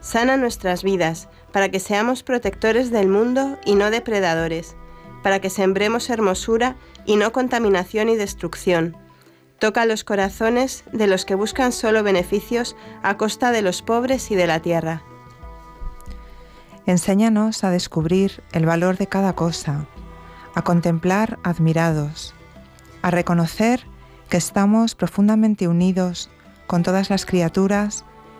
Sana nuestras vidas, para que seamos protectores del mundo y no depredadores, para que sembremos hermosura y no contaminación y destrucción. Toca los corazones de los que buscan solo beneficios a costa de los pobres y de la tierra. Enséñanos a descubrir el valor de cada cosa, a contemplar admirados, a reconocer que estamos profundamente unidos con todas las criaturas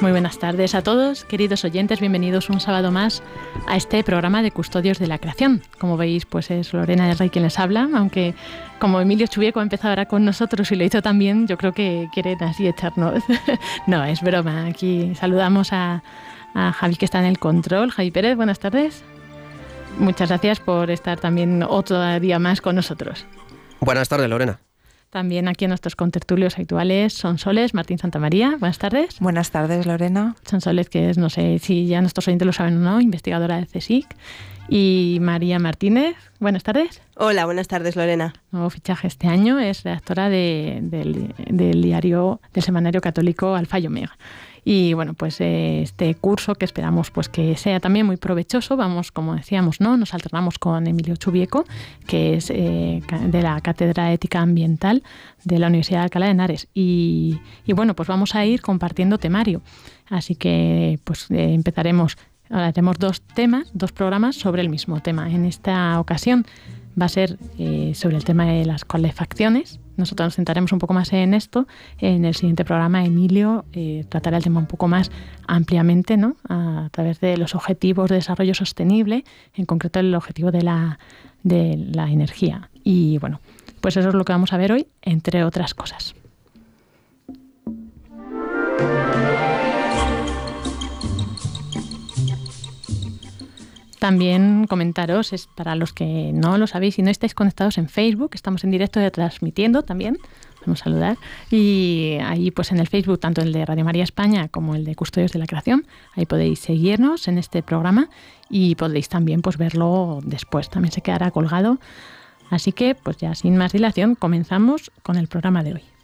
Muy buenas tardes a todos, queridos oyentes, bienvenidos un sábado más a este programa de Custodios de la Creación. Como veis, pues es Lorena del Rey quien les habla, aunque como Emilio Chubieco ha empezado ahora con nosotros y lo hizo también, yo creo que quieren así echarnos. no, es broma. Aquí saludamos a, a Javi que está en el control. Javi Pérez, buenas tardes. Muchas gracias por estar también otro día más con nosotros. Buenas tardes, Lorena. También aquí en nuestros contertulios actuales son Soles, Martín Santamaría. Buenas tardes. Buenas tardes, Lorena. Son Soles, que es, no sé si ya nuestros oyentes lo saben o no, investigadora de CSIC. Y María Martínez. Buenas tardes. Hola, buenas tardes, Lorena. Nuevo fichaje este año, es redactora de, del, del diario del semanario católico Alfa y Omega. Y bueno, pues eh, este curso que esperamos pues que sea también muy provechoso, vamos, como decíamos, ¿no? Nos alternamos con Emilio Chubieco, que es eh, de la Cátedra Ética Ambiental de la Universidad de Alcalá de Henares. Y, y bueno, pues vamos a ir compartiendo temario. Así que pues eh, empezaremos, ahora tenemos dos temas, dos programas sobre el mismo tema. En esta ocasión va a ser sobre el tema de las calefacciones. Nosotros nos centraremos un poco más en esto. En el siguiente programa, Emilio eh, tratará el tema un poco más ampliamente, ¿no? A, través de los objetivos de desarrollo sostenible, en concreto el objetivo de la, de la energía. Y bueno, pues eso es lo que vamos a ver hoy, entre otras cosas. También comentaros, es para los que no lo sabéis y no estáis conectados en Facebook, estamos en directo de transmitiendo también. Vamos a saludar. Y ahí, pues en el Facebook, tanto el de Radio María España como el de Custodios de la Creación, ahí podéis seguirnos en este programa y podéis también pues verlo después. También se quedará colgado. Así que, pues ya sin más dilación, comenzamos con el programa de hoy.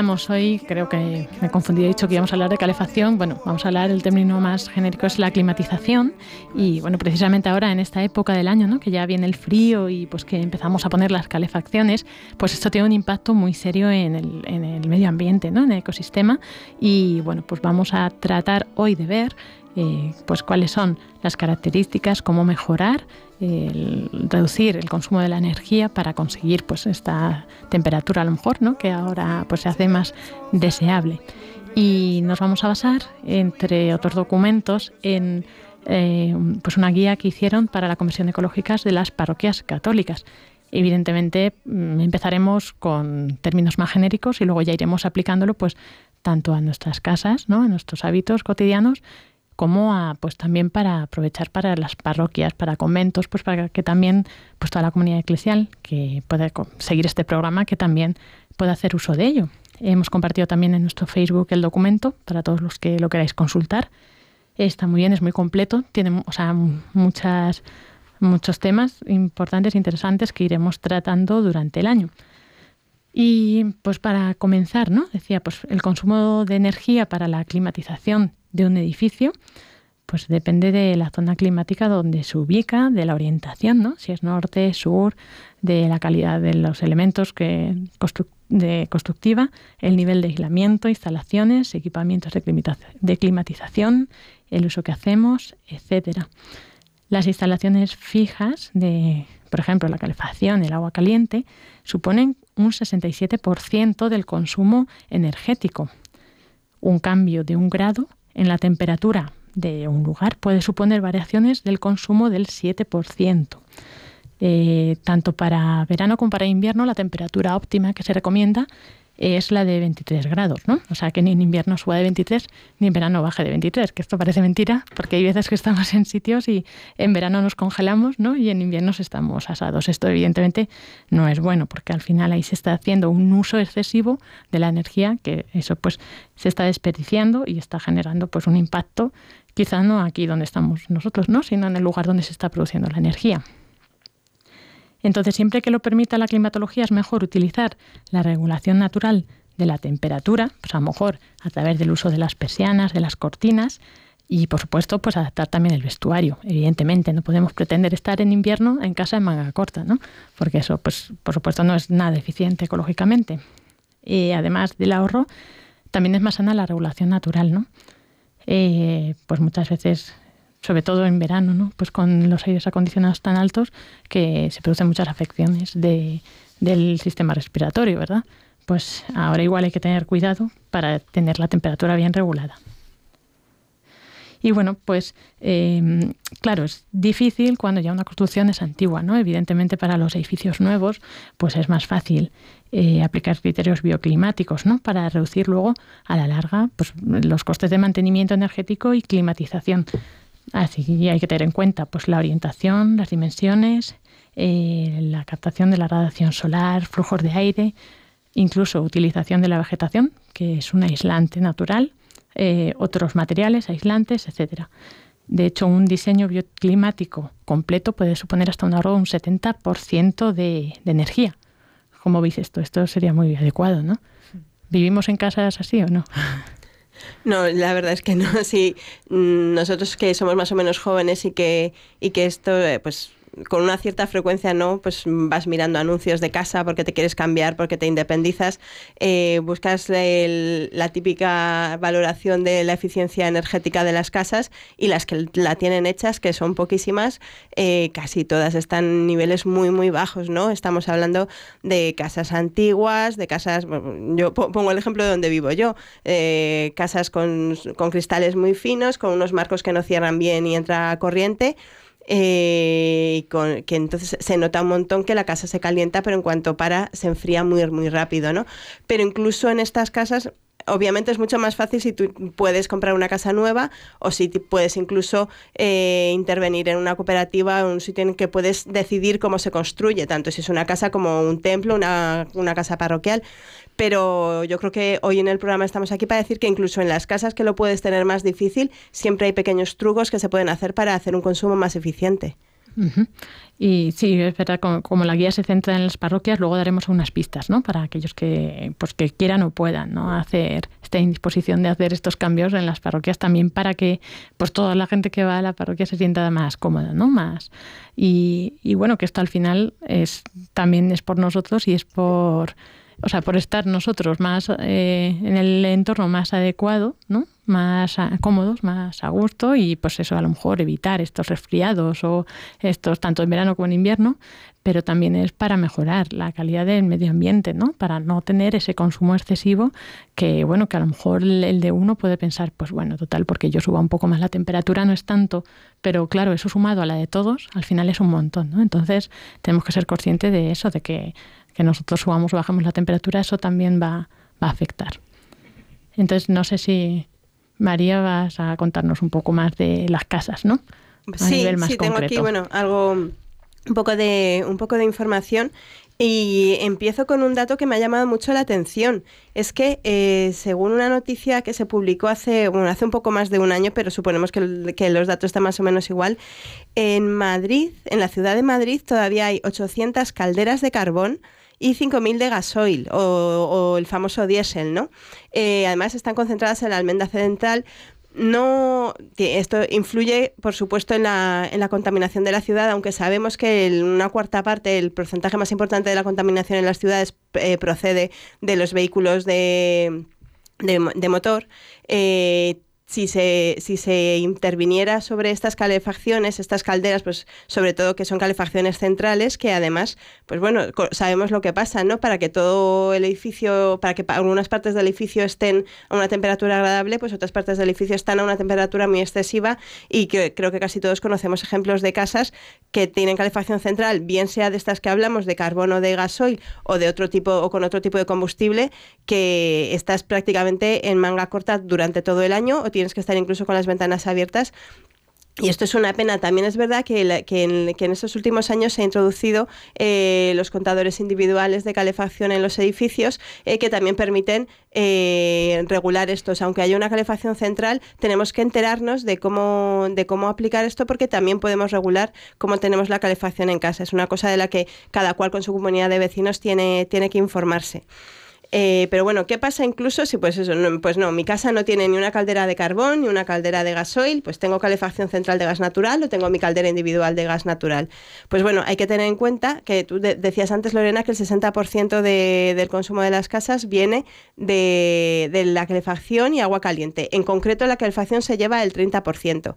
Hoy, creo que me confundí, he dicho que íbamos a hablar de calefacción. Bueno, vamos a hablar, el término más genérico es la climatización. Y bueno, precisamente ahora en esta época del año, ¿no? que ya viene el frío y pues que empezamos a poner las calefacciones, pues esto tiene un impacto muy serio en el, en el medio ambiente, ¿no? en el ecosistema. Y bueno, pues vamos a tratar hoy de ver eh, pues cuáles son las características, cómo mejorar, reducir el consumo de la energía para conseguir pues esta temperatura a lo mejor, ¿no? que ahora pues se hace más deseable. Y nos vamos a basar, entre otros documentos, en eh, pues una guía que hicieron para la Comisión Ecológicas de las parroquias católicas. Evidentemente mm, empezaremos con términos más genéricos y luego ya iremos aplicándolo pues tanto a nuestras casas, ¿no? a nuestros hábitos cotidianos como pues también para aprovechar para las parroquias, para conventos, pues para que también pues toda la comunidad eclesial que pueda seguir este programa, que también pueda hacer uso de ello. Hemos compartido también en nuestro Facebook el documento para todos los que lo queráis consultar. Está muy bien, es muy completo, tiene o sea, muchas, muchos temas importantes, interesantes que iremos tratando durante el año. Y pues para comenzar, ¿no? Decía, pues el consumo de energía para la climatización de un edificio, pues depende de la zona climática donde se ubica, de la orientación, ¿no? Si es norte, sur, de la calidad de los elementos que de constructiva, el nivel de aislamiento, instalaciones, equipamientos de climatización, el uso que hacemos, etcétera. Las instalaciones fijas de, por ejemplo, la calefacción, el agua caliente, suponen un 67% del consumo energético. Un cambio de un grado en la temperatura de un lugar puede suponer variaciones del consumo del 7%. Eh, tanto para verano como para invierno, la temperatura óptima que se recomienda es la de 23 grados, ¿no? O sea, que ni en invierno suba de 23 ni en verano baje de 23, que esto parece mentira, porque hay veces que estamos en sitios y en verano nos congelamos, ¿no? Y en invierno estamos asados. Esto evidentemente no es bueno, porque al final ahí se está haciendo un uso excesivo de la energía, que eso pues se está desperdiciando y está generando pues un impacto, quizá no aquí donde estamos nosotros, ¿no? Sino en el lugar donde se está produciendo la energía. Entonces, siempre que lo permita la climatología, es mejor utilizar la regulación natural de la temperatura, pues a lo mejor a través del uso de las persianas, de las cortinas, y por supuesto, pues adaptar también el vestuario. Evidentemente, no podemos pretender estar en invierno en casa en manga corta, ¿no? Porque eso, pues, por supuesto, no es nada eficiente ecológicamente. Además del ahorro, también es más sana la regulación natural, ¿no? Eh, pues muchas veces sobre todo en verano, ¿no? Pues con los aires acondicionados tan altos que se producen muchas afecciones de, del sistema respiratorio, ¿verdad? Pues ahora igual hay que tener cuidado para tener la temperatura bien regulada. Y bueno, pues em, claro, es difícil cuando ya una construcción es antigua, ¿no? Evidentemente para los edificios nuevos, pues es más fácil eh, aplicar criterios bioclimáticos, ¿no? Para reducir luego a la larga pues, los costes de mantenimiento energético y climatización. Así que hay que tener en cuenta pues, la orientación, las dimensiones, eh, la captación de la radiación solar, flujos de aire, incluso utilización de la vegetación, que es un aislante natural, eh, otros materiales aislantes, etc. De hecho, un diseño bioclimático completo puede suponer hasta un ahorro de un 70% de, de energía. ¿Cómo veis esto? Esto sería muy adecuado, ¿no? ¿Vivimos en casas así o no? No, la verdad es que no. Sí, mm, nosotros que somos más o menos jóvenes y que, y que esto, eh, pues con una cierta frecuencia, ¿no? Pues vas mirando anuncios de casa porque te quieres cambiar, porque te independizas, eh, buscas la típica valoración de la eficiencia energética de las casas y las que la tienen hechas, que son poquísimas, eh, casi todas están en niveles muy, muy bajos, ¿no? Estamos hablando de casas antiguas, de casas, yo pongo el ejemplo de donde vivo yo, eh, casas con, con cristales muy finos, con unos marcos que no cierran bien y entra corriente eh, con, que entonces se nota un montón que la casa se calienta, pero en cuanto para se enfría muy, muy rápido, ¿no? Pero incluso en estas casas obviamente es mucho más fácil si tú puedes comprar una casa nueva o si puedes incluso eh, intervenir en una cooperativa, un sitio en que puedes decidir cómo se construye, tanto si es una casa como un templo, una, una casa parroquial pero yo creo que hoy en el programa estamos aquí para decir que incluso en las casas que lo puedes tener más difícil, siempre hay pequeños trucos que se pueden hacer para hacer un consumo más eficiente. Y sí, es verdad, como, la guía se centra en las parroquias, luego daremos unas pistas, ¿no? Para aquellos que, pues, que quieran o puedan, ¿no? Hacer, esté en disposición de hacer estos cambios en las parroquias también para que, pues, toda la gente que va a la parroquia se sienta más cómoda, ¿no? Más. Y, y bueno, que esto al final es, también es por nosotros y es por o sea, por estar nosotros más eh, en el entorno más adecuado, ¿no? más cómodos, más a gusto y pues eso a lo mejor evitar estos resfriados o estos tanto en verano como en invierno, pero también es para mejorar la calidad del medio ambiente, ¿no? Para no tener ese consumo excesivo que bueno, que a lo mejor el de uno puede pensar, pues bueno, total, porque yo suba un poco más la temperatura no es tanto, pero claro, eso sumado a la de todos, al final es un montón, ¿no? Entonces, tenemos que ser conscientes de eso, de que que nosotros subamos o bajemos la temperatura, eso también va, a afectar. Entonces, no sé si María vas a contarnos un poco más de las casas, ¿no? sí, sí, tengo aquí, bueno, algo, un poco de, un poco de información. Y empiezo con un dato que me ha llamado mucho la atención. Es que, eh, según una noticia que se publicó hace, bueno, hace un poco más de un año, pero suponemos que, que, los datos están más o menos igual, en Madrid, en la ciudad de Madrid, todavía hay 800 calderas de carbón y 5.000 de gasoil o, el famoso diésel, ¿no? Eh, además están concentradas en la almenda central, no esto influye por supuesto en la, en la, contaminación de la ciudad aunque sabemos que una cuarta parte el porcentaje más importante de la contaminación en las ciudades eh, procede de los vehículos de, de, motor eh, si se, si se interviniera sobre estas calefacciones, estas calderas, pues sobre todo que son calefacciones centrales, que además, pues bueno, sabemos lo que pasa, ¿no? Para que todo el edificio, para que algunas partes del edificio estén a una temperatura agradable, pues otras partes del edificio están a una temperatura muy excesiva y que creo que casi todos conocemos ejemplos de casas que tienen calefacción central, bien sea de estas que hablamos, de carbono, de gasoil o de otro tipo o con otro tipo de combustible, que estás prácticamente en manga corta durante todo el año que estar incluso con las ventanas abiertas y esto es una pena. También es verdad que, que, en, estos últimos años se ha introducido eh, los contadores individuales de calefacción en los edificios eh, que también permiten eh, regular estos. Aunque haya una calefacción central, tenemos que enterarnos de cómo, de cómo aplicar esto porque también podemos regular cómo tenemos la calefacción en casa. Es una cosa de la que cada cual con su comunidad de vecinos tiene, tiene que informarse. Eh, pero bueno, ¿qué pasa incluso si pues eso, no, pues no, mi casa no tiene ni una caldera de carbón ni una caldera de gasoil, pues tengo calefacción central de gas natural o tengo mi caldera individual de gas natural? Pues bueno, hay que tener en cuenta que tú decías antes, Lorena, que el 60% del consumo de las casas viene de, de, la calefacción y agua caliente. En concreto, la calefacción se lleva el 30%.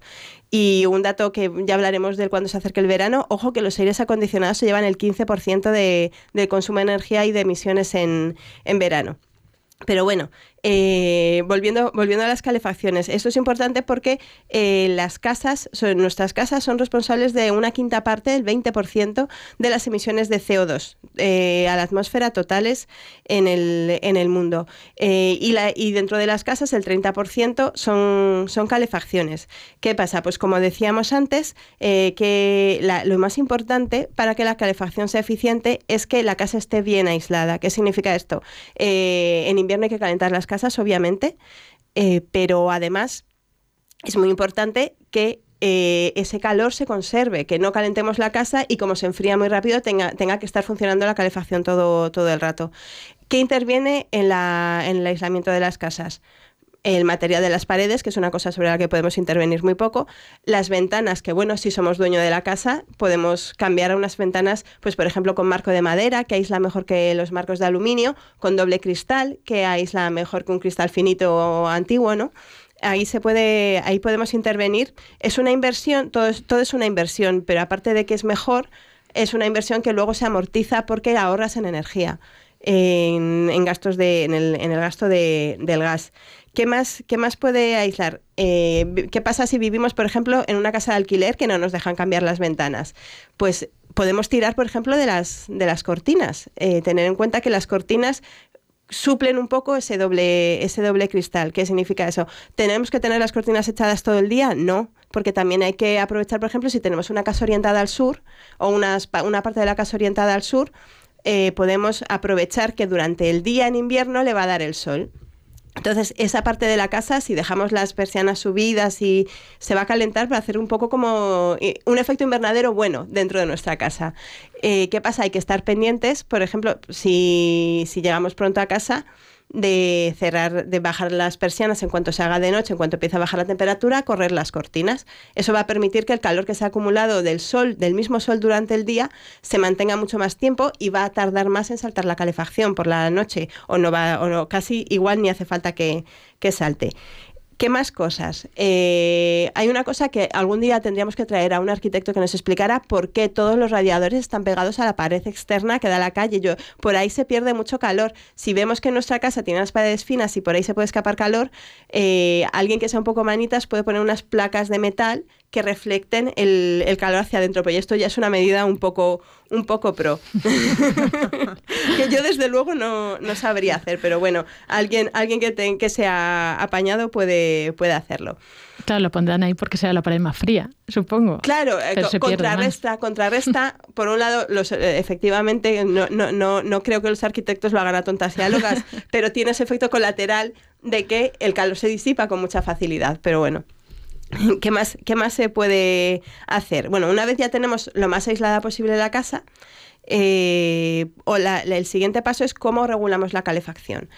Y un dato que ya hablaremos de cuando se acerque el verano, ojo que los aires acondicionados se llevan el 15% de, del consumo de energía y de emisiones en, en verano. Pero bueno, eh, volviendo, volviendo a las calefacciones, esto es importante porque eh, las casas, son, nuestras casas son responsables de una quinta parte, del 20% de las emisiones de CO2 eh, a la atmósfera totales en el, en el mundo. y, la, y dentro de las casas el 30% son, son calefacciones. ¿Qué pasa? Pues como decíamos antes, que lo más importante para que la calefacción sea eficiente es que la casa esté bien aislada. ¿Qué significa esto? en invierno hay que calentar las casas, obviamente, eh, pero además es muy importante que eh, ese calor se conserve, que no calentemos la casa y como se enfría muy rápido tenga, tenga que estar funcionando la calefacción todo, todo el rato. ¿Qué interviene en, la, en el aislamiento de las casas? El material de las paredes, que es una cosa sobre la que podemos intervenir muy poco, las ventanas, que bueno, si somos dueño de la casa, podemos cambiar a unas ventanas, pues por ejemplo con marco de madera, que aísla mejor que los marcos de aluminio, con doble cristal, que aísla mejor que un cristal finito o antiguo, ¿no? ahí se puede, ahí podemos intervenir. Es una inversión, todo es, todo es una inversión, pero aparte de que es mejor, es una inversión que luego se amortiza porque ahorras en energía. En, gastos de, en, el, en el gasto de, del gas. ¿Qué más, qué más puede aislar? Eh, ¿Qué pasa si vivimos, por ejemplo, en una casa de alquiler que no nos dejan cambiar las ventanas? Pues podemos tirar, por ejemplo, de las, de las cortinas. Eh, tener en cuenta que las cortinas suplen un poco ese doble, ese doble cristal. ¿Qué significa eso? ¿Tenemos que tener las cortinas echadas todo el día? No, porque también hay que aprovechar, por ejemplo, si tenemos una casa orientada al sur o una, parte de la casa orientada al sur, eh, podemos aprovechar que durante el día en invierno le va a dar el sol. Entonces, esa parte de la casa, si dejamos las persianas subidas y se va a calentar para hacer un poco como eh, un efecto invernadero bueno dentro de nuestra casa. Eh, ¿Qué pasa? Hay que estar pendientes, por ejemplo, si, si llegamos pronto a casa, de cerrar, de bajar las persianas en cuanto se haga de noche, en cuanto empiece a bajar la temperatura, correr las cortinas. Eso va a permitir que el calor que se ha acumulado del sol, del mismo sol durante el día, se mantenga mucho más tiempo y va a tardar más en saltar la calefacción por la noche o no va, o no, casi igual ni hace falta que, que salte. ¿Qué más cosas? Eh, hay una cosa que algún día tendríamos que traer a un arquitecto que nos explicara por qué todos los radiadores están pegados a la pared externa que da a la calle. Yo, por ahí se pierde mucho calor. Si vemos que nuestra casa tiene las paredes finas y por ahí se puede escapar calor, eh, alguien que sea un poco manitas puede poner unas placas de metal que reflecten el, calor hacia adentro. Pero esto ya es una medida un poco, un poco pro. que yo desde luego no, sabría hacer, pero bueno, alguien, alguien que, que sea apañado puede, puede hacerlo. Claro, lo pondrán ahí porque sea la pared más fría, supongo. Claro, eh, contrarresta, contrarresta. Por un lado, los, eh, efectivamente, no, no, no, no creo que los arquitectos lo hagan a tontas y pero tiene ese efecto colateral de que el calor se disipa con mucha facilidad. Pero bueno. ¿Qué más, ¿Qué más se puede hacer? Bueno, una vez ya tenemos lo más aislada posible la casa, eh, o el siguiente paso es cómo regulamos la calefacción.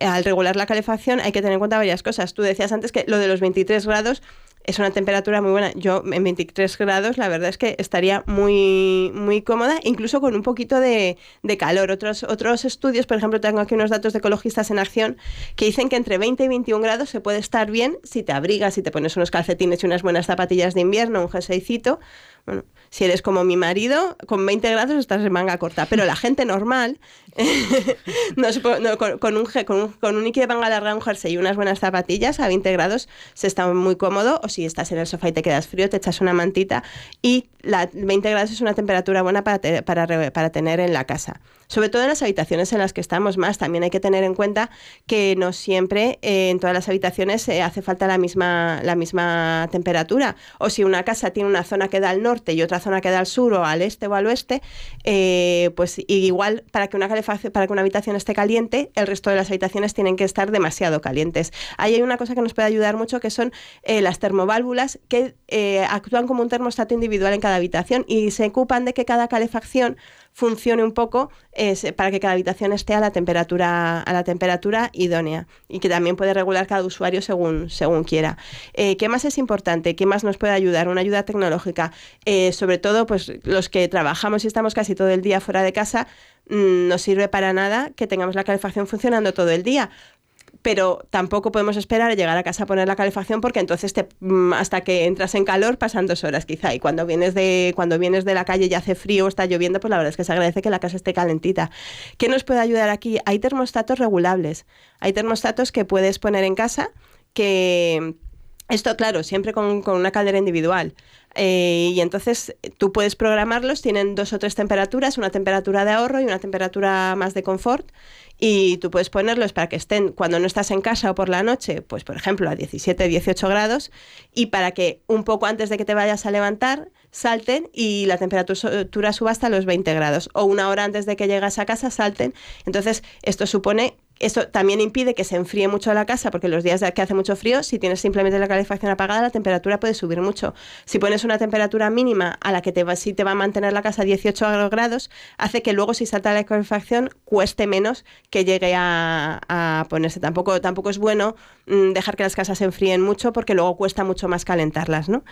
Al regular la calefacción hay que tener en cuenta varias cosas. Tú decías antes que lo de los 23 grados es una temperatura muy buena. Yo en 23 grados la verdad es que estaría muy, muy cómoda, incluso con un poquito de, calor. Otros, otros estudios, por ejemplo, tengo aquí unos datos de ecologistas en acción que dicen que entre 20 y 21 grados se puede estar bien si te abrigas, si te pones unos calcetines y unas buenas zapatillas de invierno, un jerseycito. Bueno, si eres como mi marido, con 20 grados estás en manga corta. Pero la gente normal, con, un, con, con un de manga larga, un jersey y unas buenas zapatillas, a 20 grados se está muy cómodo. Si estás en el sofá y te quedas frío, te echas una mantita. Y la 20 grados es una temperatura buena para, para, para tener en la casa sobre todo en las habitaciones en las que estamos más. También hay que tener en cuenta que no siempre eh, en todas las habitaciones eh, hace falta la misma, la misma temperatura. O si una casa tiene una zona que da al norte y otra zona que da al sur o al este o al oeste, eh, pues igual para que una para que una habitación esté caliente, el resto de las habitaciones tienen que estar demasiado calientes. Ahí hay una cosa que nos puede ayudar mucho que son las termoválvulas que actúan como un termostato individual en cada habitación y se ocupan de que cada calefacción funcione un poco para que cada habitación esté a la temperatura, a la temperatura idónea y que también puede regular cada usuario según, según quiera. Eh, ¿Qué más es importante? ¿Qué más nos puede ayudar? Una ayuda tecnológica. Eh, sobre todo, pues los que trabajamos y estamos casi todo el día fuera de casa, mm, no sirve para nada que tengamos la calefacción funcionando todo el día pero tampoco podemos esperar a llegar a casa a poner la calefacción porque entonces mm, hasta que entras en calor pasan dos horas quizá y cuando vienes de cuando vienes de la calle y hace frío o está lloviendo pues la verdad es que se agradece que la casa esté calentita. ¿Qué nos puede ayudar aquí? Hay termostatos regulables, hay termostatos que puedes poner en casa que esto, claro, siempre con, una caldera individual. Eh, y entonces tú puedes programarlos, tienen dos o tres temperaturas, una temperatura de ahorro y una temperatura más de confort y tú puedes ponerlos para que estén cuando no estás en casa o por la noche, pues por ejemplo a 17, 18 grados y para que un poco antes de que te vayas a levantar salten y la temperatura suba hasta los 20 grados o una hora antes de que llegas a casa salten. Entonces esto supone Esto también impide que se enfríe mucho la casa, porque los días que hace mucho frío, si tienes simplemente la calefacción apagada, la temperatura puede subir mucho. Si pones una temperatura mínima a la que te va, si te va a mantener la casa a 18 grados, hace que luego si salta la calefacción cueste menos que llegue a, ponerse. Tampoco, tampoco es bueno mm, dejar que las casas se enfríen mucho porque luego cuesta mucho más calentarlas, ¿no?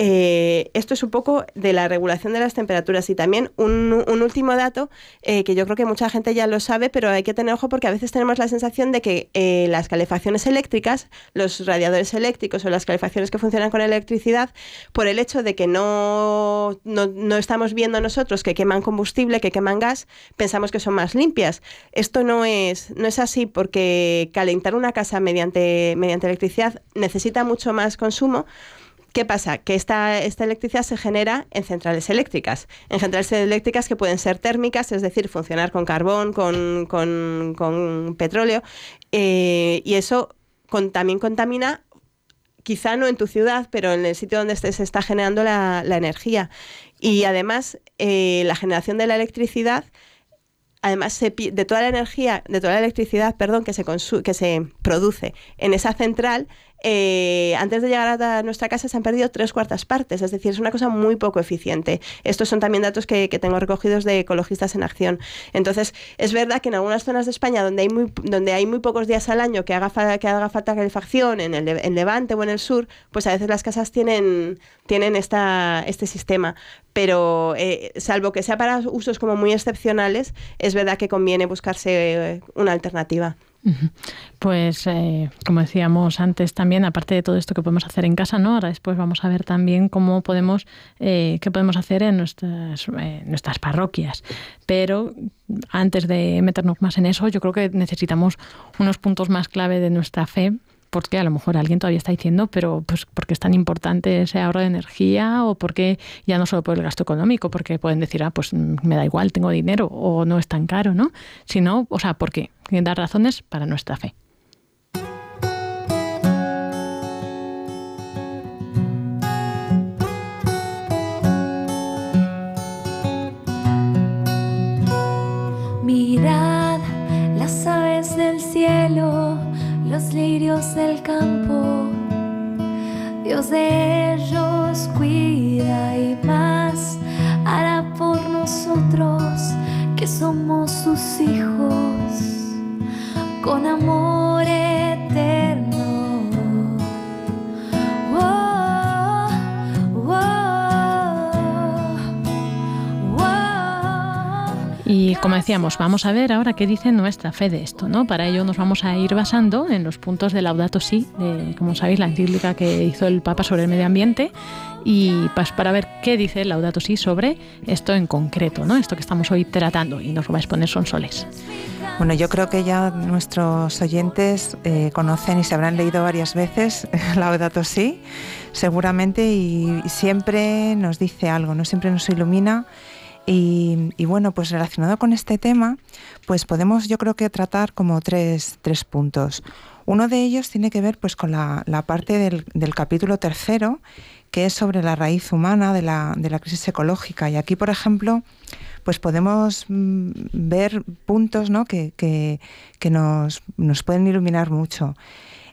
Eh, esto es un poco de la regulación de las temperaturas y también un, último dato eh, que yo creo que mucha gente ya lo sabe, pero hay que tener ojo porque a veces tenemos la sensación de que eh, las calefacciones eléctricas, los radiadores eléctricos o las calefacciones que funcionan con electricidad, por el hecho de que no, no, estamos viendo nosotros que queman combustible, que queman gas, pensamos que son más limpias. Esto no es, no es así porque calentar una casa mediante, mediante electricidad necesita mucho más consumo ¿Qué pasa? Que esta, electricidad se genera en centrales eléctricas, en centrales eléctricas que pueden ser térmicas, es decir, funcionar con carbón, con, petróleo, eh, y eso también contamina quizá no en tu ciudad, pero en el sitio donde se está generando la, energía. Y además, eh, la generación de la electricidad, además de toda la energía, de toda la electricidad, perdón, que se, que se produce en esa central, eh, antes de llegar a nuestra casa se han perdido tres cuartas partes, es decir, es una cosa muy poco eficiente. Estos son también datos que, tengo recogidos de ecologistas en acción. Entonces, es verdad que en algunas zonas de España donde hay muy, donde hay muy pocos días al año que haga, que haga falta calefacción, en el en Levante o en el sur, pues a veces las casas tienen, tienen esta, este sistema. Pero eh, salvo que sea para usos como muy excepcionales, es verdad que conviene buscarse eh, una alternativa. Pues como decíamos antes también, aparte de todo esto que podemos hacer en casa, ¿no? Ahora después vamos a ver también cómo podemos, eh, qué podemos hacer en nuestras, eh, nuestras parroquias. Pero antes de meternos más en eso, yo creo que necesitamos unos puntos más clave de nuestra fe porque a lo mejor alguien todavía está diciendo, pero pues porque es tan importante ese ahorro de energía o porque ya no solo por el gasto económico, porque pueden decir, ah, pues me da igual, tengo dinero o no es tan caro, ¿no? Sino, o sea, porque dar razones para nuestra fe. Mirad las aves del cielo los lirios del campo. Dios de ellos cuida y más hará por nosotros que somos sus hijos con amor Como decíamos, vamos a ver ahora qué dice nuestra fe de esto, ¿no? Para ello nos vamos a ir basando en los puntos de Laudato Si, de, como sabéis, la encíclica que hizo el Papa sobre el medio ambiente, y pues para ver qué dice Laudato Si sobre esto en concreto, ¿no? Esto que estamos hoy tratando y nos lo va a exponer Soles. Bueno, yo creo que ya nuestros oyentes eh, conocen y se habrán leído varias veces Laudato Si, seguramente, y siempre nos dice algo, ¿no? Siempre nos ilumina y, bueno, pues relacionado con este tema, pues podemos yo creo que tratar como tres, tres puntos. Uno de ellos tiene que ver pues con la, parte del, del, capítulo tercero, que es sobre la raíz humana de la, de la crisis ecológica. Y aquí, por ejemplo, pues podemos mm, ver puntos ¿no? que, que, que nos, nos, pueden iluminar mucho.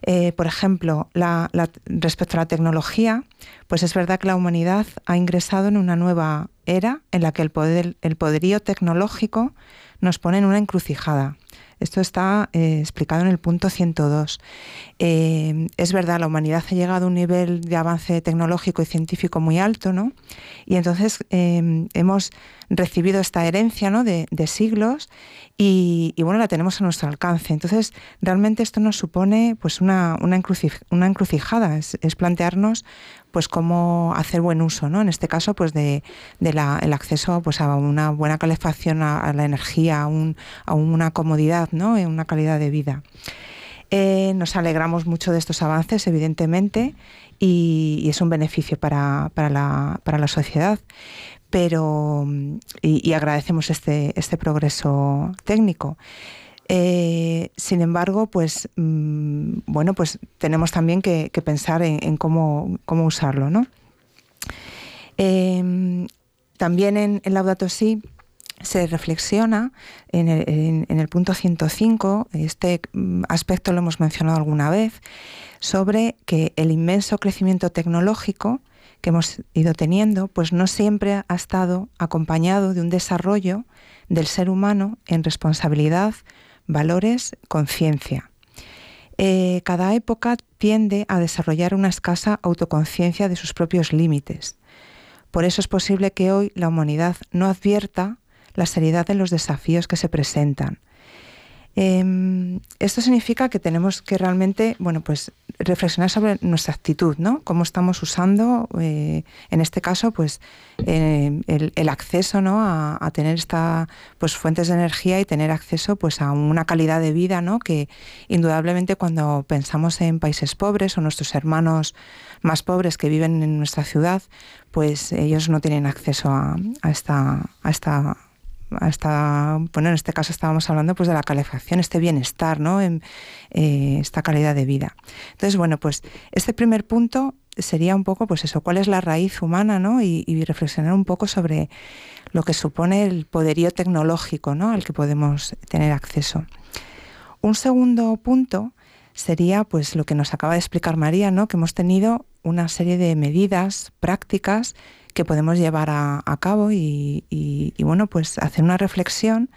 Eh, por ejemplo, la, respecto a la tecnología, pues es verdad que la humanidad ha ingresado en una nueva era en la que el, poder, el poderío tecnológico nos pone en una encrucijada. Esto está eh, explicado en el punto 102. Eh, es verdad, la humanidad ha llegado a un nivel de avance tecnológico y científico muy alto, ¿no? Y entonces eh, hemos recibido esta herencia ¿no? de, siglos y, bueno, la tenemos a nuestro alcance. Entonces, realmente esto nos supone pues una, una, encrucijada, es, plantearnos pues cómo hacer buen uso, ¿no? En este caso, pues de, el acceso pues a una buena calefacción, a, la energía, a, una comodidad, ¿no? En una calidad de vida. Eh, nos alegramos mucho de estos avances, evidentemente, y, es un beneficio para, para, la, para la sociedad pero y, agradecemos este, este progreso técnico. Eh, sin embargo, pues mm, bueno, pues tenemos también que, pensar en, cómo, cómo, usarlo, ¿no? Em, también en, en Laudato Si se reflexiona en el, punto 105, este mm, aspecto lo hemos mencionado alguna vez, sobre que el inmenso crecimiento tecnológico que hemos ido teniendo, pues no siempre ha estado acompañado de un desarrollo del ser humano en responsabilidad, valores, conciencia. Eh, cada época tiende a desarrollar una escasa autoconciencia de sus propios límites. Por eso es posible que hoy la humanidad no advierta la seriedad de los desafíos que se presentan. Em, esto significa que tenemos que realmente, bueno, pues reflexionar sobre nuestra actitud, ¿no? Cómo estamos usando, eh, en este caso, pues eh, el, acceso, ¿no? A, tener esta, pues fuentes de energía y tener acceso, pues a una calidad de vida, ¿no? Que indudablemente cuando pensamos en países pobres o nuestros hermanos más pobres que viven en nuestra ciudad, pues ellos no tienen acceso a, esta, a esta hasta, bueno, en este caso estábamos hablando pues de la calefacción, este bienestar, ¿no? En, eh, esta calidad de vida. Entonces, bueno, pues este primer punto sería un poco, pues eso, cuál es la raíz humana, ¿no? Y, reflexionar un poco sobre lo que supone el poderío tecnológico, ¿no? Al que podemos tener acceso. Un segundo punto sería, pues, lo que nos acaba de explicar María, ¿no? Que hemos tenido una serie de medidas prácticas que podemos llevar a, cabo y, bueno, pues hacer una reflexión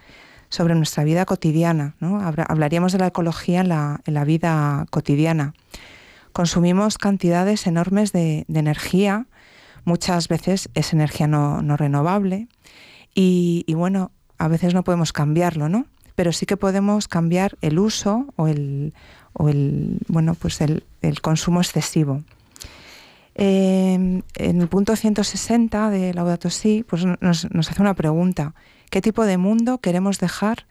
sobre nuestra vida cotidiana. ¿no? Hablaríamos de la ecología en la, vida cotidiana. Consumimos cantidades enormes de, energía, muchas veces es energía no, renovable y, bueno, a veces no podemos cambiarlo, ¿no? Pero sí que podemos cambiar el uso o el, o el bueno, pues el consumo excesivo. Em, en el punto 160 de Laudato Si, pues nos, nos hace una pregunta. ¿Qué tipo de mundo queremos dejar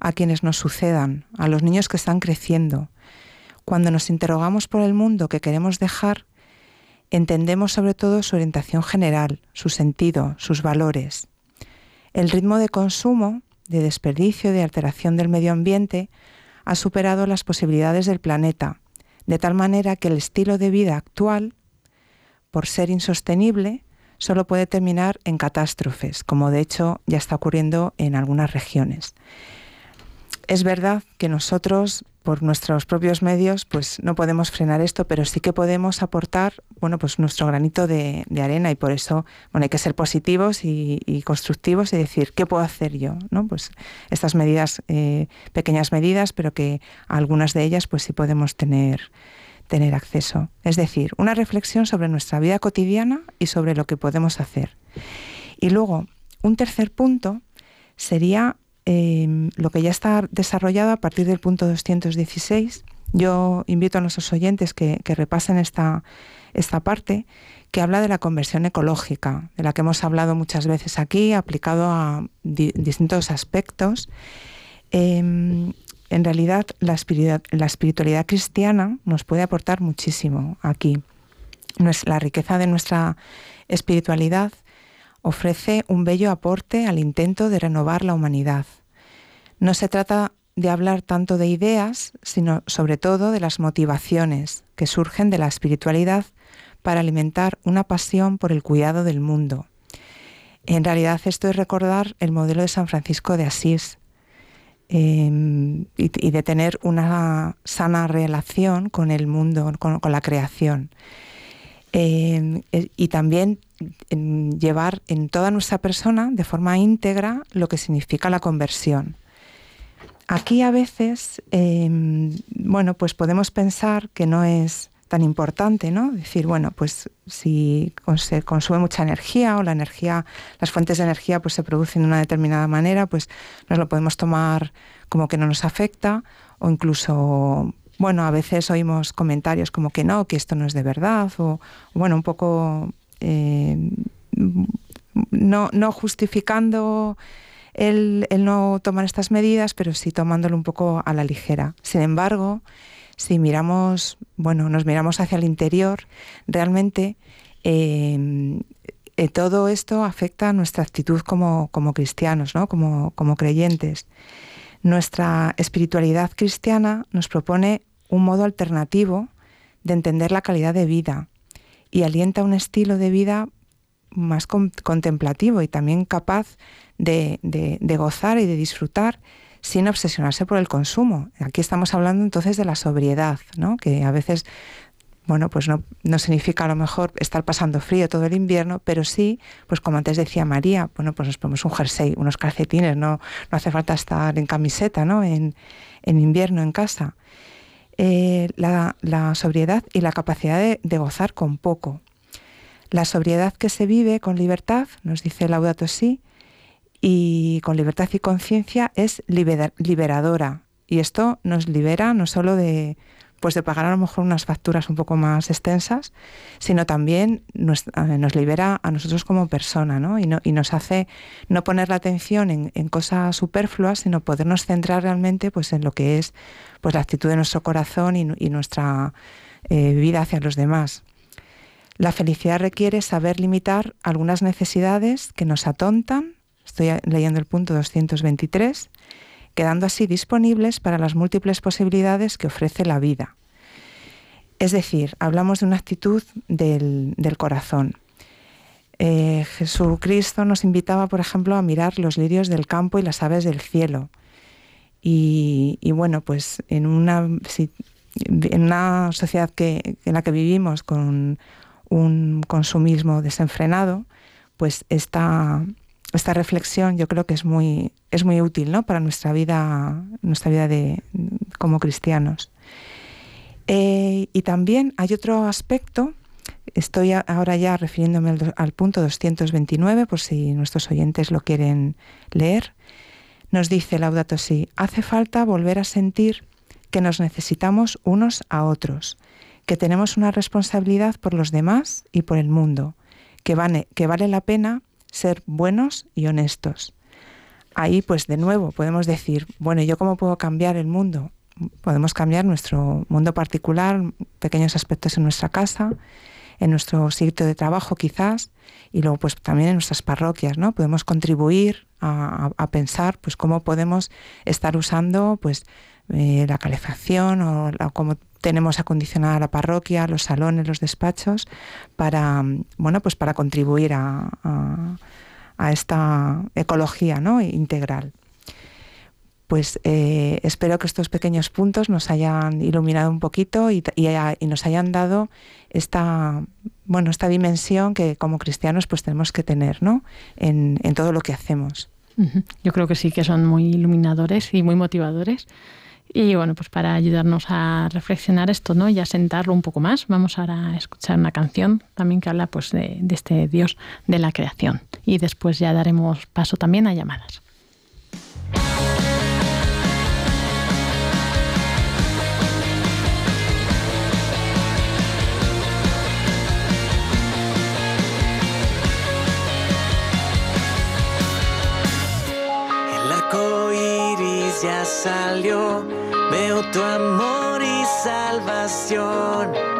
a quienes nos sucedan, a los niños que están creciendo? Cuando nos interrogamos por el mundo que queremos dejar, entendemos sobre todo su orientación general, su sentido, sus valores. El ritmo de consumo, de desperdicio, de alteración del medio ambiente, ha superado las posibilidades del planeta, de tal manera que el estilo de vida actual por ser insostenible, solo puede terminar en catástrofes, como de hecho ya está ocurriendo en algunas regiones. Es verdad que nosotros, por nuestros propios medios, pues no podemos frenar esto, pero sí que podemos aportar, bueno, pues nuestro granito de, arena y por eso, bueno, hay que ser positivos y, constructivos y decir, ¿qué puedo hacer yo? ¿No? Pues estas medidas, eh, pequeñas medidas, pero que algunas de ellas, pues sí podemos tener tener acceso. Es decir, una reflexión sobre nuestra vida cotidiana y sobre lo que podemos hacer. Y luego, un tercer punto sería em, lo que ya está desarrollado a partir del punto 216. Yo invito a nuestros oyentes que, repasen esta, esta parte que habla de la conversión ecológica, de la que hemos hablado muchas veces aquí, aplicado a distintos aspectos. Em, en realidad la espiritualidad, cristiana nos puede aportar muchísimo aquí. La riqueza de nuestra espiritualidad ofrece un bello aporte al intento de renovar la humanidad. No se trata de hablar tanto de ideas, sino sobre todo de las motivaciones que surgen de la espiritualidad para alimentar una pasión por el cuidado del mundo. En realidad esto es recordar el modelo de San Francisco de Asís, Em, y, de tener una sana relación con el mundo, con, la creación. Em, y también llevar en toda nuestra persona de forma íntegra lo que significa la conversión. Aquí a veces, em, bueno, pues podemos pensar que no es tan importante, ¿no? Decir, bueno, pues si se consume mucha energía o las fuentes de energía pues se producen de una determinada manera, pues nos lo podemos tomar como que no nos afecta o incluso, bueno, a veces oímos comentarios como que no, que esto no es de verdad o, bueno, un poco eh, no justificando el, no tomar estas medidas, pero sí tomándolo un poco a la ligera. Sin embargo, si miramos, bueno, nos miramos hacia el interior, realmente em, eh, todo esto afecta a nuestra actitud como, cristianos, ¿no? como, como creyentes. Nuestra espiritualidad cristiana nos propone un modo alternativo de entender la calidad de vida y alienta un estilo de vida más contemplativo y también capaz de, de, gozar y de disfrutar sin obsesionarse por el consumo. Aquí estamos hablando entonces de la sobriedad, ¿no? que a veces bueno, pues no, no, significa a lo mejor estar pasando frío todo el invierno, pero sí, pues como antes decía María, bueno, pues nos ponemos un jersey, unos calcetines, no, no hace falta estar en camiseta, ¿no? En, en invierno en casa. Eh, la, sobriedad y la capacidad de, gozar con poco. La sobriedad que se vive con libertad, nos dice Laudato Si, y con libertad y conciencia es liberadora. Y esto nos libera no solo de, pues de pagar a lo mejor unas facturas un poco más extensas, sino también nos, eh, nos libera a nosotros como persona, ¿no? Y, no, y nos hace no poner la atención en, cosas superfluas, sino podernos centrar realmente pues, en lo que es pues, la actitud de nuestro corazón y, y nuestra eh, vida hacia los demás. La felicidad requiere saber limitar algunas necesidades que nos atontan, estoy leyendo el punto 223, quedando así disponibles para las múltiples posibilidades que ofrece la vida. Es decir, hablamos de una actitud del, corazón. Eh, Jesucristo nos invitaba, por ejemplo, a mirar los lirios del campo y las aves del cielo. Y, bueno, pues en una, en una sociedad que, en la que vivimos con un consumismo desenfrenado, pues esta, esta reflexión yo creo que es muy, es muy útil ¿no? para nuestra vida, nuestra vida de, como cristianos. Eh, y también hay otro aspecto, estoy ahora ya refiriéndome al, punto 229, por si nuestros oyentes lo quieren leer, nos dice Laudato Si, hace falta volver a sentir que nos necesitamos unos a otros, que tenemos una responsabilidad por los demás y por el mundo, que vale, que vale la pena ser buenos y honestos. Ahí, pues de nuevo, podemos decir, bueno, ¿yo cómo puedo cambiar el mundo? Podemos cambiar nuestro mundo particular, pequeños aspectos en nuestra casa, en nuestro sitio de trabajo quizás, y luego pues también en nuestras parroquias, ¿no? Podemos contribuir a, pensar pues cómo podemos estar usando pues eh, la calefacción o cómo tenemos acondicionada la parroquia, los salones, los despachos, para, bueno, pues para contribuir a, esta ecología ¿no? integral. Pues eh, espero que estos pequeños puntos nos hayan iluminado un poquito y, nos hayan dado esta, bueno, esta dimensión que como cristianos pues tenemos que tener ¿no? en, en todo lo que hacemos. Yo creo que sí que son muy iluminadores y muy motivadores. Y bueno, pues para ayudarnos a reflexionar esto, ¿no? Y a sentarlo un poco más, vamos ahora a escuchar una canción también que habla pues de, de este Dios de la creación. Y después ya daremos paso también a llamadas. El arco iris ya salió Veo tu amor y salvación.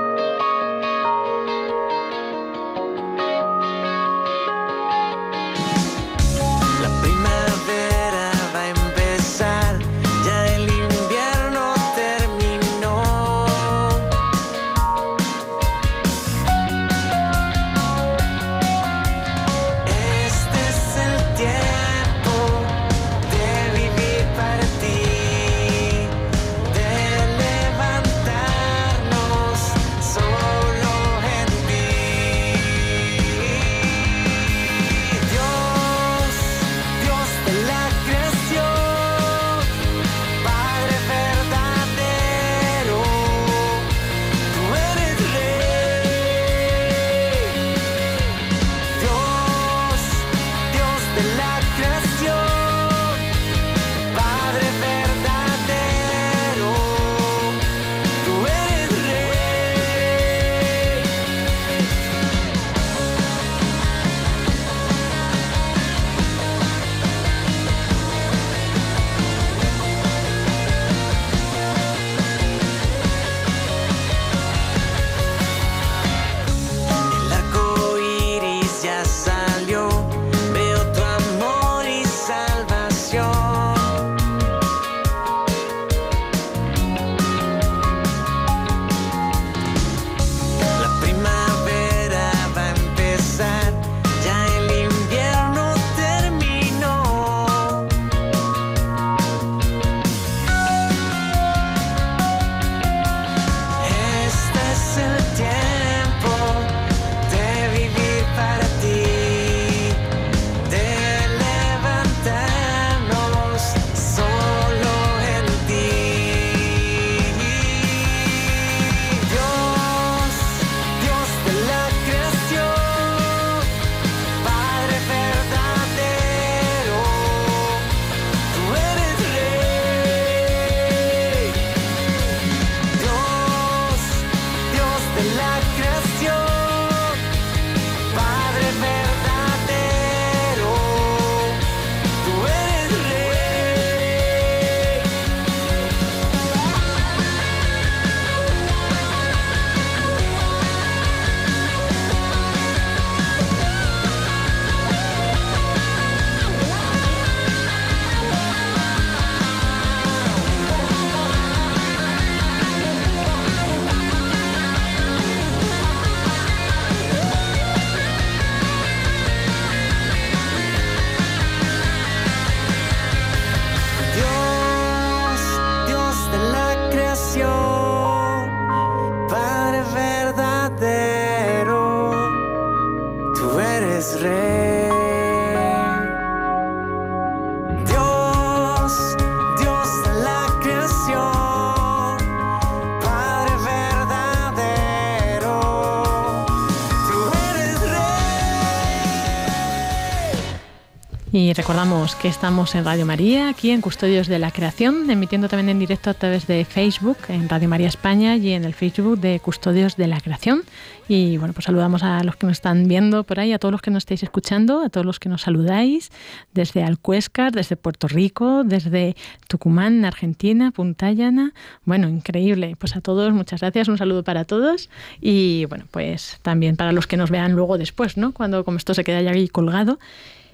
Y recordamos que estamos en Radio María, aquí en Custodios de la Creación, emitiendo también en directo a través de Facebook, en Radio María España y en el Facebook de Custodios de la Creación. Y bueno, pues saludamos a los que nos están viendo por ahí, a todos los que nos estáis escuchando, a todos los que nos saludáis, desde Alcuéscar, desde Puerto Rico, desde Tucumán, Argentina, Punta Llana. Bueno, increíble. Pues a todos, muchas gracias, un saludo para todos. Y bueno, pues también para los que nos vean luego después, ¿no? Cuando como esto se queda ya ahí colgado.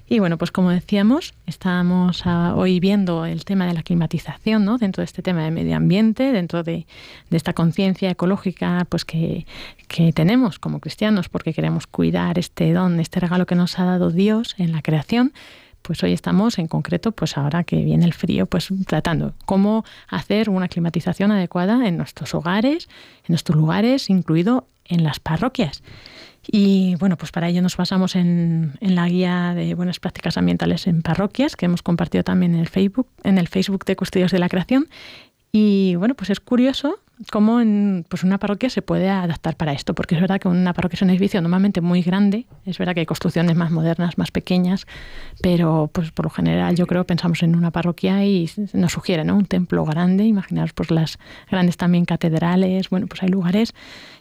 Y bueno, pues como decíamos, estamos ah, hoy viendo el tema de la climatización, ¿no? Dentro de este tema de medio ambiente, dentro de, esta conciencia ecológica pues que, que, tenemos como cristianos, porque queremos cuidar este don, este regalo que nos ha dado Dios en la creación. Pues hoy estamos en concreto, pues ahora que viene el frío, pues tratando cómo hacer una climatización adecuada en nuestros hogares, en nuestros lugares, incluido en las parroquias. Y bueno, pues para ello nos basamos en, en, la guía de buenas prácticas ambientales en parroquias que hemos compartido también en el Facebook, en el Facebook de Custodios de la Creación. Y bueno, pues es curioso cómo en pues una parroquia se puede adaptar para esto, porque es verdad que una parroquia es un edificio normalmente muy grande, es verdad que hay construcciones más modernas, más pequeñas, pero pues por lo general yo creo pensamos en una parroquia y nos sugiere un templo grande, imaginaros pues las grandes también catedrales, bueno, pues hay lugares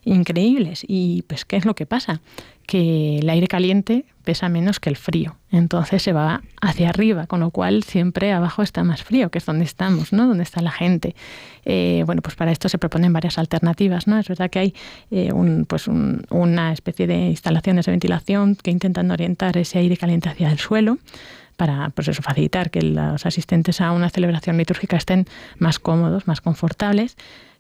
increíbles y pues ¿qué es lo que pasa? Que el aire caliente pesa menos que el frío. Entonces se va hacia arriba, con lo cual siempre abajo está más frío, que es donde estamos, ¿no? Donde está la gente. Eh, bueno, pues para esto se proponen varias alternativas, ¿no? Es verdad que hay eh, pues una especie de instalaciones de ventilación que intentan orientar ese aire caliente hacia el suelo para pues eso, facilitar que los asistentes a una celebración litúrgica estén más cómodos, más confortables,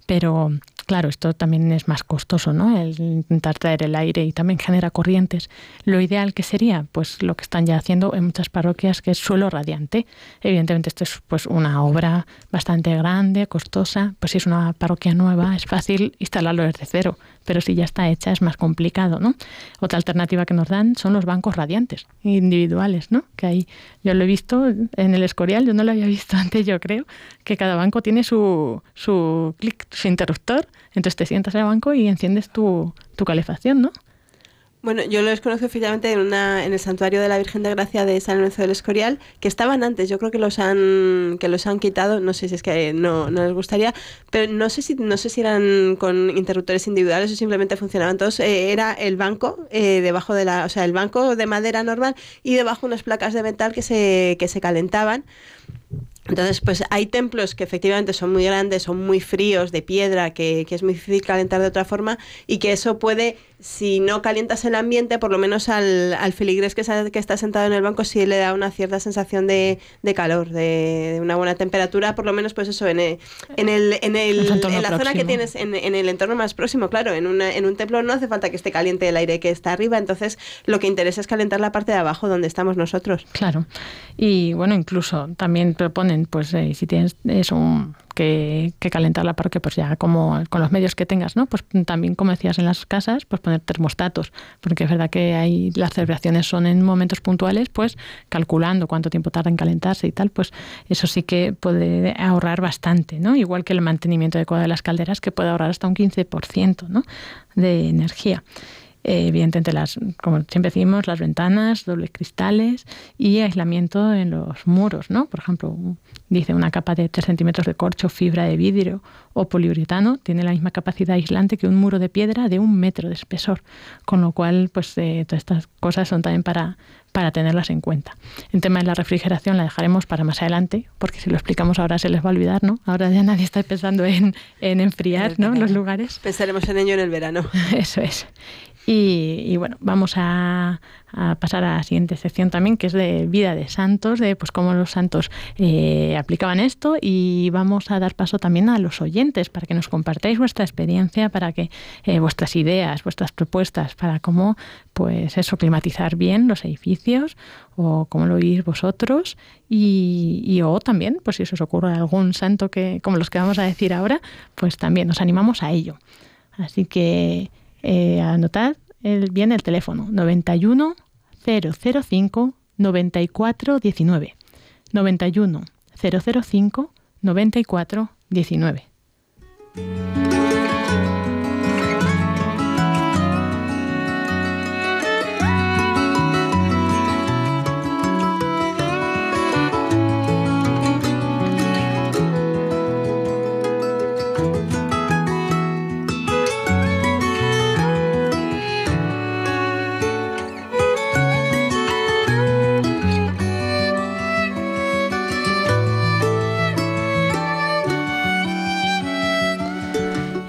pero Claro, esto también es más costoso, ¿no? El intentar traer el aire y también genera corrientes. Lo ideal que sería, pues lo que están ya haciendo en muchas parroquias, que es suelo radiante. Evidentemente esto es pues una obra bastante grande, costosa. Pues si es una parroquia nueva, es fácil instalarlo desde cero pero si ya está hecha es más complicado, ¿no? Otra alternativa que nos dan son los bancos radiantes individuales, ¿no? Que ahí yo lo he visto en el Escorial, yo no lo había visto antes, yo creo, que cada banco tiene su, su clic, su interruptor, entonces te sientas en el banco y enciendes tu, tu calefacción, ¿no? Bueno, yo los conozco oficialmente en, una, en el santuario de la Virgen de Gracia de San Lorenzo del Escorial, que estaban antes, yo creo que los han, que los han quitado, no sé si es que no, no les gustaría, pero no sé si, no sé si eran con interruptores individuales o simplemente funcionaban todos. Eh, era el banco eh, debajo de la, o sea, el banco de madera normal y debajo unas placas de metal que se, que se calentaban. Entonces, pues hay templos que efectivamente son muy grandes, son muy fríos, de piedra, que, que, es muy difícil calentar de otra forma y que eso puede si no calientas el ambiente, por lo menos al, al filigrés que, que, está sentado en el banco sí le da una cierta sensación de, de calor, de, una buena temperatura, por lo menos pues eso, en, el, en, el, en, el, en la zona que tienes, en, en, el entorno más próximo, claro, en, una, en un templo no hace falta que esté caliente el aire que está arriba, entonces lo que interesa es calentar la parte de abajo donde estamos nosotros. Claro, y bueno, incluso también proponen, pues eh, si tienes es un que, calentar la parroquia, pues ya como con los medios que tengas, ¿no? Pues también, como decías, en las casas, pues poner termostatos, porque es verdad que hay, las celebraciones son en momentos puntuales, pues calculando cuánto tiempo tarda en calentarse y tal, pues eso sí que puede ahorrar bastante, ¿no? Igual que el mantenimiento adecuado de las calderas, que puede ahorrar hasta un 15%, ¿no? De energía. Eh, evidentemente, las, como siempre decimos, las ventanas, dobles cristales y aislamiento en los muros, ¿no? Por ejemplo, dice una capa de 3 centímetros de corcho, fibra de vidrio o poliuretano tiene la misma capacidad aislante que un muro de piedra de un metro de espesor, con lo cual, pues eh, todas estas cosas son también para, para tenerlas en cuenta. En tema de la refrigeración la dejaremos para más adelante, porque si lo explicamos ahora se les va a olvidar, ¿no? Ahora ya nadie está pensando en, en enfriar ¿no? los lugares. Pensaremos en ello en el verano. Eso es. Y, bueno, vamos a, pasar a la siguiente sección también, que es de vida de santos, de pues cómo los santos eh, aplicaban esto y vamos a dar paso también a los oyentes para que nos compartáis vuestra experiencia, para que eh, vuestras ideas, vuestras propuestas, para cómo pues eso, climatizar bien los edificios o cómo lo oís vosotros y, o también, pues si os ocurre algún santo que, como los que vamos a decir ahora, pues también nos animamos a ello. Así que eh, anotad el, bien el teléfono 91 005 94 19. 91 005 94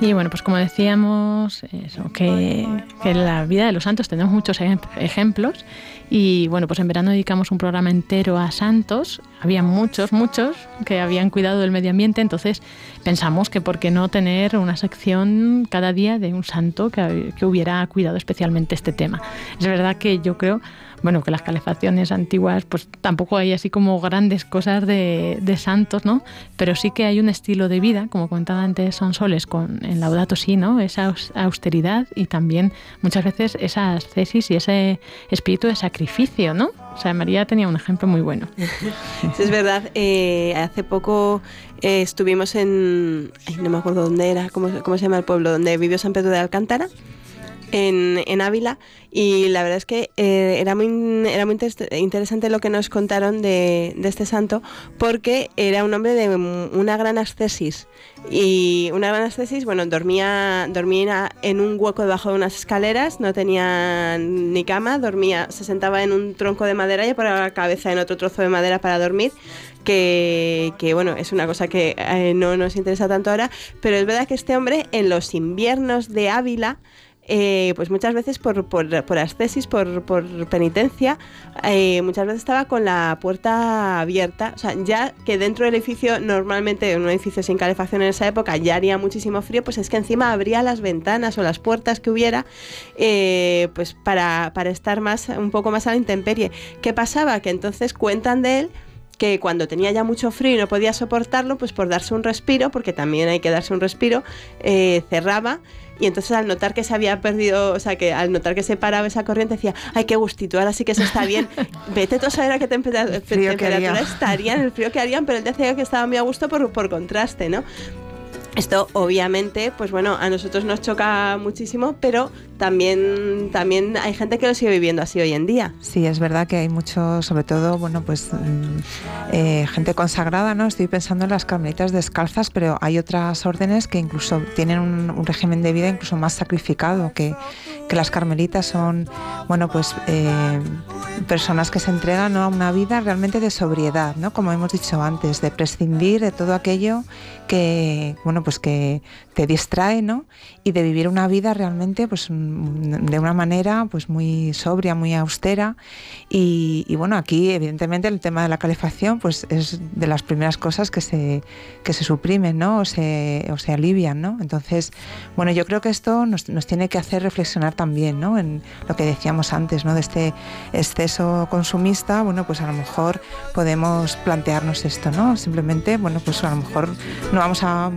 Y bueno, pues como decíamos, que en la vida de los santos tenemos muchos ejemplos y bueno, pues en verano dedicamos un programa entero a santos. Había muchos, muchos que habían cuidado del medio ambiente, entonces pensamos que por qué no tener una sección cada día de un santo que, que hubiera cuidado especialmente este tema. Es verdad que yo creo bueno, que las calefacciones antiguas, pues tampoco hay así como grandes cosas de, santos, ¿no? Pero sí que hay un estilo de vida, como comentaba antes Sonsoles con en Laudato Si, ¿no? Esa austeridad y también muchas veces esa ascesis y ese espíritu de sacrificio, ¿no? O sea, María tenía un ejemplo muy bueno. es verdad. Eh, hace poco eh, estuvimos en. no me acuerdo dónde era, cómo se llama el pueblo, donde vivió San Pedro de Alcántara en, Ávila y la verdad es que eh, era muy, era muy interesante lo que nos contaron de, este santo porque era un hombre de una gran ascesis y una gran ascesis, bueno, dormía, dormía en un hueco debajo de unas escaleras, no tenía ni cama, dormía, se sentaba en un tronco de madera y ponía la cabeza en otro trozo de madera para dormir que, bueno, es una cosa que eh, no nos interesa tanto ahora, pero es verdad que este hombre en los inviernos de Ávila eh, pues muchas veces por, por, por ascesis, por, penitencia, eh, muchas veces estaba con la puerta abierta. O sea, ya que dentro del edificio, normalmente en un edificio sin calefacción en esa época, ya haría muchísimo frío, pues es que encima abría las ventanas o las puertas que hubiera, eh, pues para, para estar más, un poco más a la intemperie. ¿Qué pasaba? Que entonces cuentan de él que cuando tenía ya mucho frío y no podía soportarlo, pues por darse un respiro, porque también hay que darse un respiro, cerraba y entonces al notar que se había perdido, o sea, que al notar que se paraba esa corriente decía, ay, qué gustito, ahora sí que se está bien. Vete tú a saber a qué temperatura, estarían, el frío que harían, pero él decía que estaba muy a gusto por, por contraste, ¿no? Esto obviamente, pues bueno, a nosotros nos choca muchísimo, pero también, también hay gente que lo sigue viviendo así hoy en día. Sí, es verdad que hay mucho, sobre todo, bueno, pues mm, eh, gente consagrada, ¿no? Estoy pensando en las carmelitas descalzas, pero hay otras órdenes que incluso tienen un, régimen de vida incluso más sacrificado, que, que las carmelitas son, bueno, pues eh, personas que se entregan a una vida realmente de sobriedad, ¿no? Como hemos dicho antes, de prescindir de todo aquello que, bueno, pues que te distrae, ¿no? Y de vivir una vida realmente, pues de una manera, pues muy sobria, muy austera. Y, bueno, aquí evidentemente el tema de la calefacción, pues es de las primeras cosas que se, que se suprimen, ¿no? O se, o se alivian, ¿no? Entonces, bueno, yo creo que esto nos, nos tiene que hacer reflexionar también, ¿no? En lo que decíamos antes, ¿no? De este exceso consumista, bueno, pues a lo mejor podemos plantearnos esto, ¿no? Simplemente, bueno, pues a lo mejor no vamos a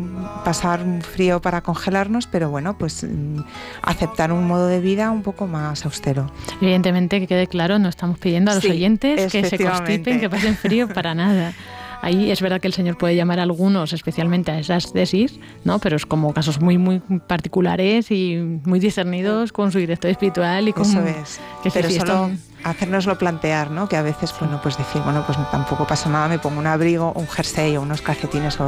pasar un frío para congelarnos, pero bueno, pues mm, aceptar un modo de vida un poco más austero. Evidentemente, que quede claro, no estamos pidiendo a los oyentes que se constipen, que pasen frío para nada. Ahí es verdad que el Señor puede llamar a algunos, especialmente a esas tesis, ¿no? pero es como casos muy, muy particulares y muy discernidos con su director espiritual y con... Eso es. Que pero solo hacernoslo plantear, ¿no? Que a veces, bueno, pues decir, bueno, pues tampoco pasa nada, me pongo un abrigo, un jersey o unos calcetines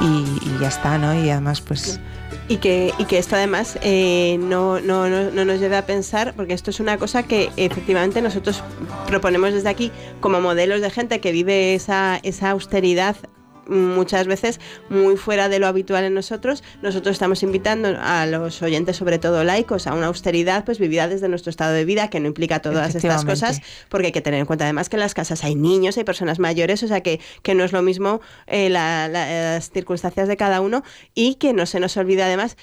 y, ya está, ¿no? Y además, pues y que, y que esto además eh, no, no, no, no, nos lleve a pensar, porque esto es una cosa que efectivamente nosotros proponemos desde aquí como modelos de gente que vive esa, esa austeridad muchas veces muy fuera de lo habitual en nosotros. Nosotros estamos invitando a los oyentes, sobre todo laicos, a una austeridad pues vivida desde nuestro estado de vida, que no implica todas estas cosas, porque hay que tener en cuenta además que en las casas hay niños, hay personas mayores, o sea que, que no es lo mismo eh, las circunstancias de cada uno y que no se nos olvide además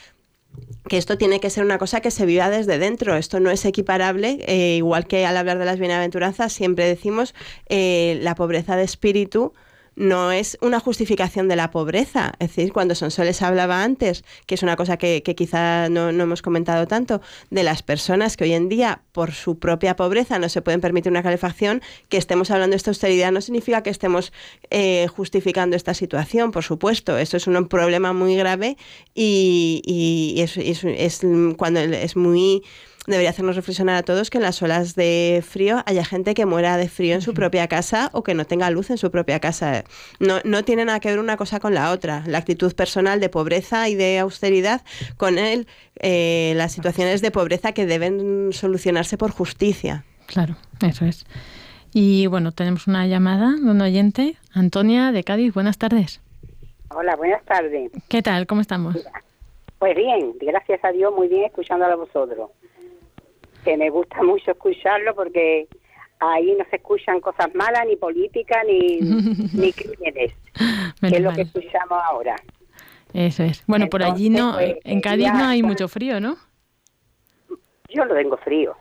que esto tiene que ser una cosa que se viva desde dentro. Esto no es equiparable, eh, igual que al hablar de las bienaventuranzas siempre decimos eh, la pobreza de espíritu no es una justificación de la pobreza. Es decir, cuando Sonsoles hablaba antes, que es una cosa que, quizá no, hemos comentado tanto, de las personas que hoy en día, por su propia pobreza, no se pueden permitir una calefacción, que estemos hablando de esta austeridad no significa que estemos eh, justificando esta situación, por supuesto. Eso es un problema muy grave y, es cuando es muy debería hacernos reflexionar a todos que en las olas de frío haya gente que muera de frío en su propia casa o que no tenga luz en su propia casa. No, no tiene nada que ver una cosa con la otra. La actitud personal de pobreza y de austeridad con él, eh, las situaciones de pobreza que deben solucionarse por justicia. Claro, eso es. Y bueno, tenemos una llamada de un oyente, Antonia de Cádiz. Buenas tardes. Hola, buenas tardes. ¿Qué tal? ¿Cómo estamos? Pues bien, gracias a Dios, muy bien escuchándolo a vosotros. Que me gusta mucho escucharlo porque ahí no se escuchan cosas malas, ni política, ni, ni crímenes, que es lo que escuchamos ahora. Eso es. Bueno, por allí no, pues, en Cádiz no hay mucho frío, ¿no? Yo lo tengo frío.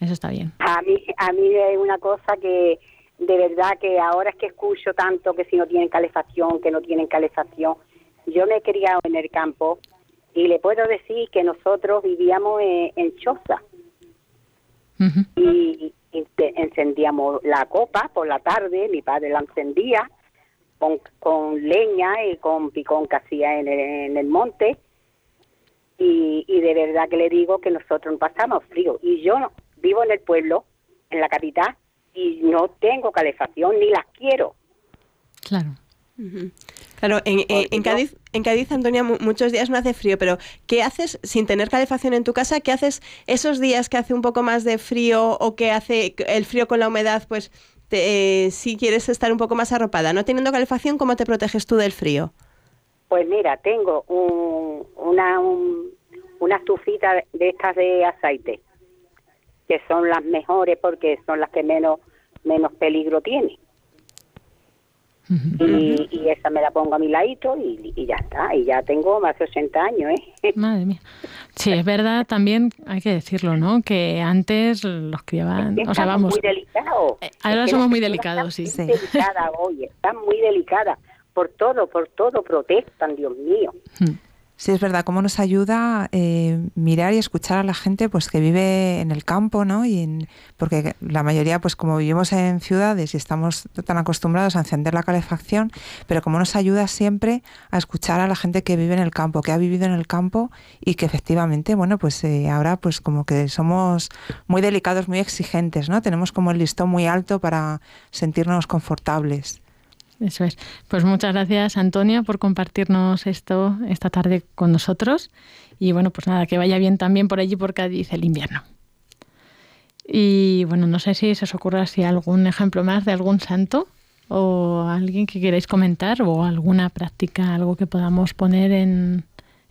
Eso está bien. A mí, a mí es una cosa que de verdad que ahora es que escucho tanto que si no tienen calefacción, que no tienen calefacción. Yo me he criado en el campo y le puedo decir que nosotros vivíamos en, choza. Y, encendíamos la copa por la tarde, mi padre la encendía con, con leña y con picón que hacía en el, en el monte. Y, y de verdad que le digo que nosotros no pasamos frío. Y yo vivo en el pueblo, en la capital, y no tengo calefacción ni las quiero. Claro. Claro, en, en, Cádiz, en Cádiz, Antonia, muchos días no hace frío, pero ¿qué haces sin tener calefacción en tu casa? ¿Qué haces esos días que hace un poco más de frío o que hace el frío con la humedad? Pues eh, si quieres estar un poco más arropada, no teniendo calefacción, ¿cómo te proteges tú del frío? Pues mira, tengo una, una estufita de estas de aceite, que son las mejores porque son las que menos, menos peligro tienen y, esa me la pongo a mi ladito y, ya está. Y ya tengo más de 80 años, ¿eh? Madre mía. Sí, es verdad, también hay que decirlo, ¿no? Que antes los criaban, o sea, vamos... muy delicados. Eh, ahora somos muy delicados, sí. Muy delicada hoy, están muy delicadas. Por todo, por todo protestan, Dios mío. Hmm. Sí, es verdad, cómo nos ayuda eh, mirar y escuchar a la gente pues que vive en el campo, ¿no? Y en, porque la mayoría, pues como vivimos en ciudades y estamos tan acostumbrados a encender la calefacción, pero cómo nos ayuda siempre a escuchar a la gente que vive en el campo, que ha vivido en el campo y que efectivamente, bueno, pues eh, ahora pues como que somos muy delicados, muy exigentes, ¿no? Tenemos como el listón muy alto para sentirnos confortables. Eso es. Pues muchas gracias, Antonia, por compartirnos esto esta tarde con nosotros. Y bueno, pues nada, que vaya bien también por allí por Cádiz el invierno. Y bueno, no sé si se os ocurra si algún ejemplo más de algún santo o alguien que queráis comentar o alguna práctica, algo que podamos poner en,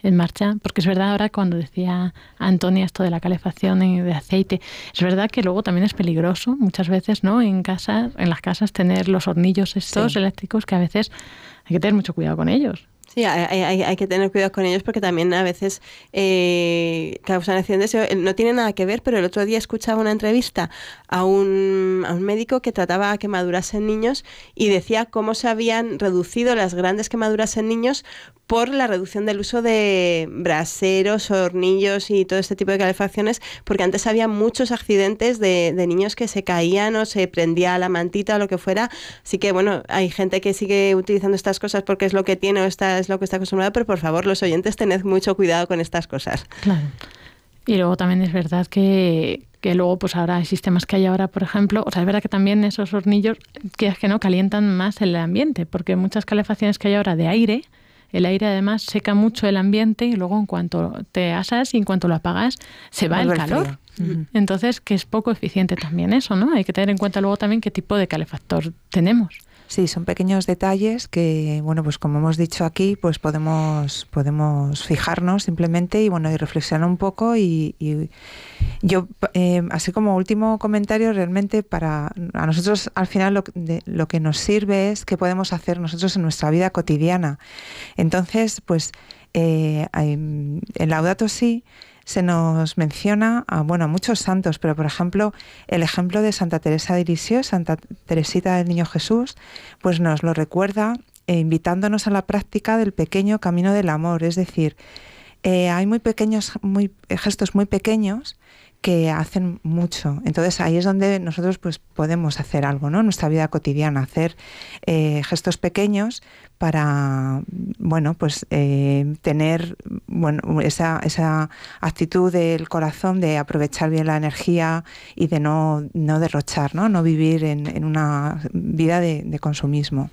en marcha, porque es verdad ahora cuando decía Antonia esto de la calefacción de aceite, es verdad que luego también es peligroso muchas veces, ¿no? En casa, en las casas tener los hornillos estos eléctricos que a veces hay que tener mucho cuidado con ellos. Sí, hay, que tener cuidado con ellos porque también a veces eh, causan accidentes. No tiene nada que ver, pero el otro día escuchaba una entrevista a un, a un médico que trataba quemaduras en niños y decía cómo se habían reducido las grandes quemaduras en niños por la reducción del uso de braseros, hornillos y todo este tipo de calefacciones, porque antes había muchos accidentes de, niños que se caían o se prendía la mantita o lo que fuera. Así que bueno, hay gente que sigue utilizando estas cosas porque es lo que tiene o esta es lo que está acostumbrado, pero por favor, los oyentes, tened mucho cuidado con estas cosas. Claro. Y luego también es verdad que, que luego pues ahora hay sistemas que hay ahora, por ejemplo, o sea, es verdad que también esos hornillos, que es que no, calientan más el ambiente, porque muchas calefacciones que hay ahora de aire, el aire además seca mucho el ambiente y luego en cuanto te asas y en cuanto lo apagas se va el calor. Entonces, que es poco eficiente también eso, ¿no? Hay que tener en cuenta luego también qué tipo de calefactor tenemos. Sí, son pequeños detalles que, bueno, pues como hemos dicho aquí, pues podemos, podemos fijarnos simplemente y bueno, y reflexionar un poco y, yo, eh, así como último comentario, realmente para a nosotros al final lo, lo que nos sirve es qué podemos hacer nosotros en nuestra vida cotidiana. Entonces, pues eh, en Laudato sí se nos menciona a, bueno, a muchos santos, pero por ejemplo, el ejemplo de Santa Teresa de Lisieux, Santa Teresita del Niño Jesús, pues nos lo recuerda eh, invitándonos a la práctica del pequeño camino del amor, es decir, eh, hay muy pequeños, muy, gestos muy pequeños que hacen mucho. Entonces ahí es donde nosotros pues podemos hacer algo, ¿no? Nuestra vida cotidiana, hacer eh, gestos pequeños para, bueno, pues eh, tener bueno, esa, esa actitud del corazón de aprovechar bien la energía y de no, no derrochar, ¿no? No vivir en, una vida de consumismo.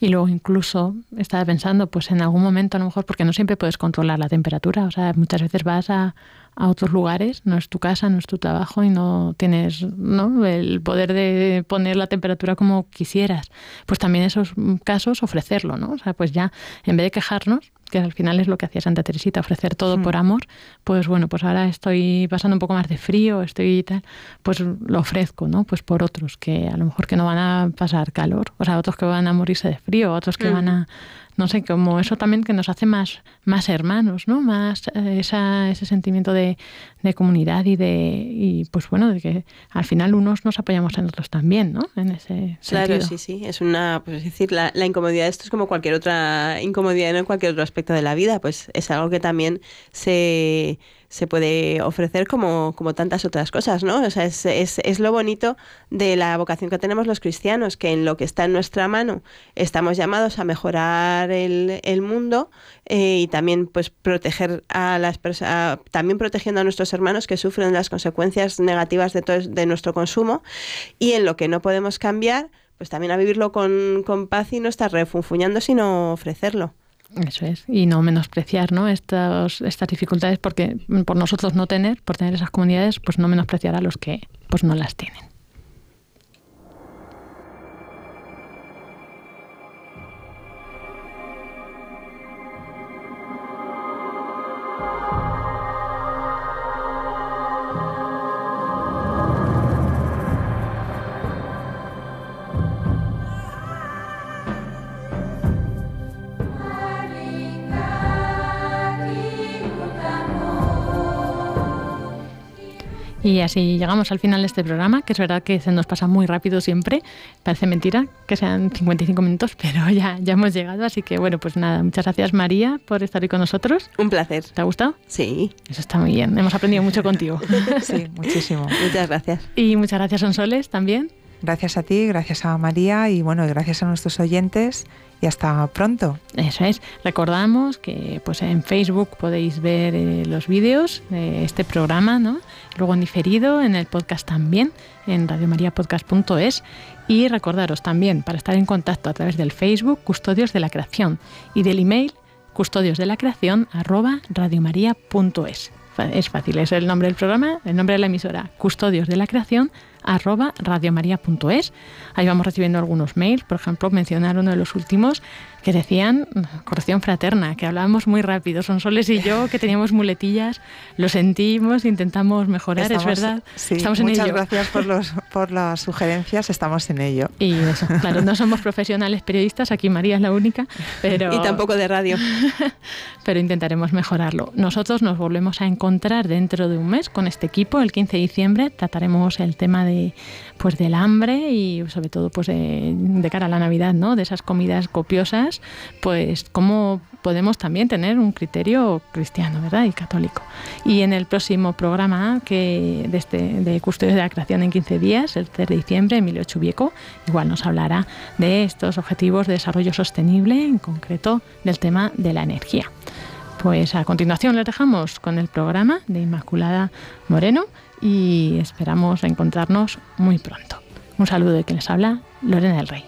Y luego incluso estaba pensando, pues en algún momento a lo mejor, porque no siempre puedes controlar la temperatura, o sea, muchas veces vas a, a otros lugares, no es tu casa, no es tu trabajo y no tienes ¿no? el poder de poner la temperatura como quisieras. Pues también en esos casos ofrecerlo, ¿no? O sea, pues ya en vez de quejarnos, que al final es lo que hacía Santa Teresita, ofrecer todo hmm. por amor, pues bueno, pues ahora estoy pasando un poco más de frío, estoy tal, pues lo ofrezco, ¿no? Pues por otros que a lo mejor que no van a pasar calor, o sea, otros que van a morirse de frío, otros que van a no sé, como eso también que nos hace más, más hermanos, ¿no? Más eh, esa, ese sentimiento de, de, comunidad y de, y pues bueno, de que al final unos nos apoyamos en otros también, ¿no? En ese Claro, sí, sí, es una, pues es decir, la, la incomodidad, esto es como cualquier otra incomodidad en cualquier otro aspecto de la vida, pues es algo que también se se puede ofrecer como, como tantas otras cosas, ¿no? O sea, es, es, es, lo bonito de la vocación que tenemos los cristianos, que en lo que está en nuestra mano estamos llamados a mejorar el, el mundo eh, y también pues proteger a las personas, también protegiendo a nuestros hermanos que sufren las consecuencias negativas de, todo, de nuestro consumo y en lo que no podemos cambiar, pues también a vivirlo con, con paz y no estar refunfuñando, sino ofrecerlo. Eso es, y no menospreciar ¿no? Estas, estas dificultades porque por nosotros no tener, por tener esas comunidades, pues no menospreciar a los que pues no las tienen. Y así llegamos al final de este programa, que es verdad que se nos pasa muy rápido siempre. Parece mentira que sean 55 minutos, pero ya, ya hemos llegado. Así que bueno, pues nada, muchas gracias María por estar hoy con nosotros. Un placer. ¿Te ha gustado? Sí. Eso está muy bien. Hemos aprendido mucho contigo. sí, muchísimo. Muchas gracias. Y muchas gracias Sonsoles también. Gracias a ti, gracias a María y bueno, gracias a nuestros oyentes y hasta pronto. Eso es. Recordamos que pues en Facebook podéis ver eh, los vídeos de este programa, ¿no? Luego en diferido, en el podcast también, en radiomariapodcast.es. Y recordaros también, para estar en contacto a través del Facebook, Custodios de la Creación, y del email, custodios de la creación. Es fácil, es el nombre del programa, el nombre de la emisora, Custodios de la Creación, arroba radiomaria.es. Ahí vamos recibiendo algunos mails, por ejemplo, mencionar uno de los últimos que decían corrección fraterna, que hablábamos muy rápido. Son Soles y yo que teníamos muletillas, lo sentimos, intentamos mejorar, es verdad. estamos en muchas gracias por, los, por las sugerencias, estamos en ello. Y eso, claro, no somos profesionales periodistas, aquí María es la única, pero... Y tampoco de radio. pero intentaremos mejorarlo. Nosotros nos volvemos a encontrar dentro de un mes con este equipo, el 15 de diciembre, trataremos el tema de pues del hambre y sobre todo pues de, cara a la Navidad, ¿no? De esas comidas copiosas, pues cómo podemos también tener un criterio cristiano, ¿verdad? Y católico. Y en el próximo programa que de, este, Custodios de la Creación en 15 días, el 3 de diciembre, Emilio Chubieco, igual nos hablará de estos objetivos de desarrollo sostenible, en concreto del tema de la energía. Pues a continuación les dejamos con el programa de Inmaculada Moreno y esperamos encontrarnos muy pronto. Un saludo de quien les habla, Lorena del Rey.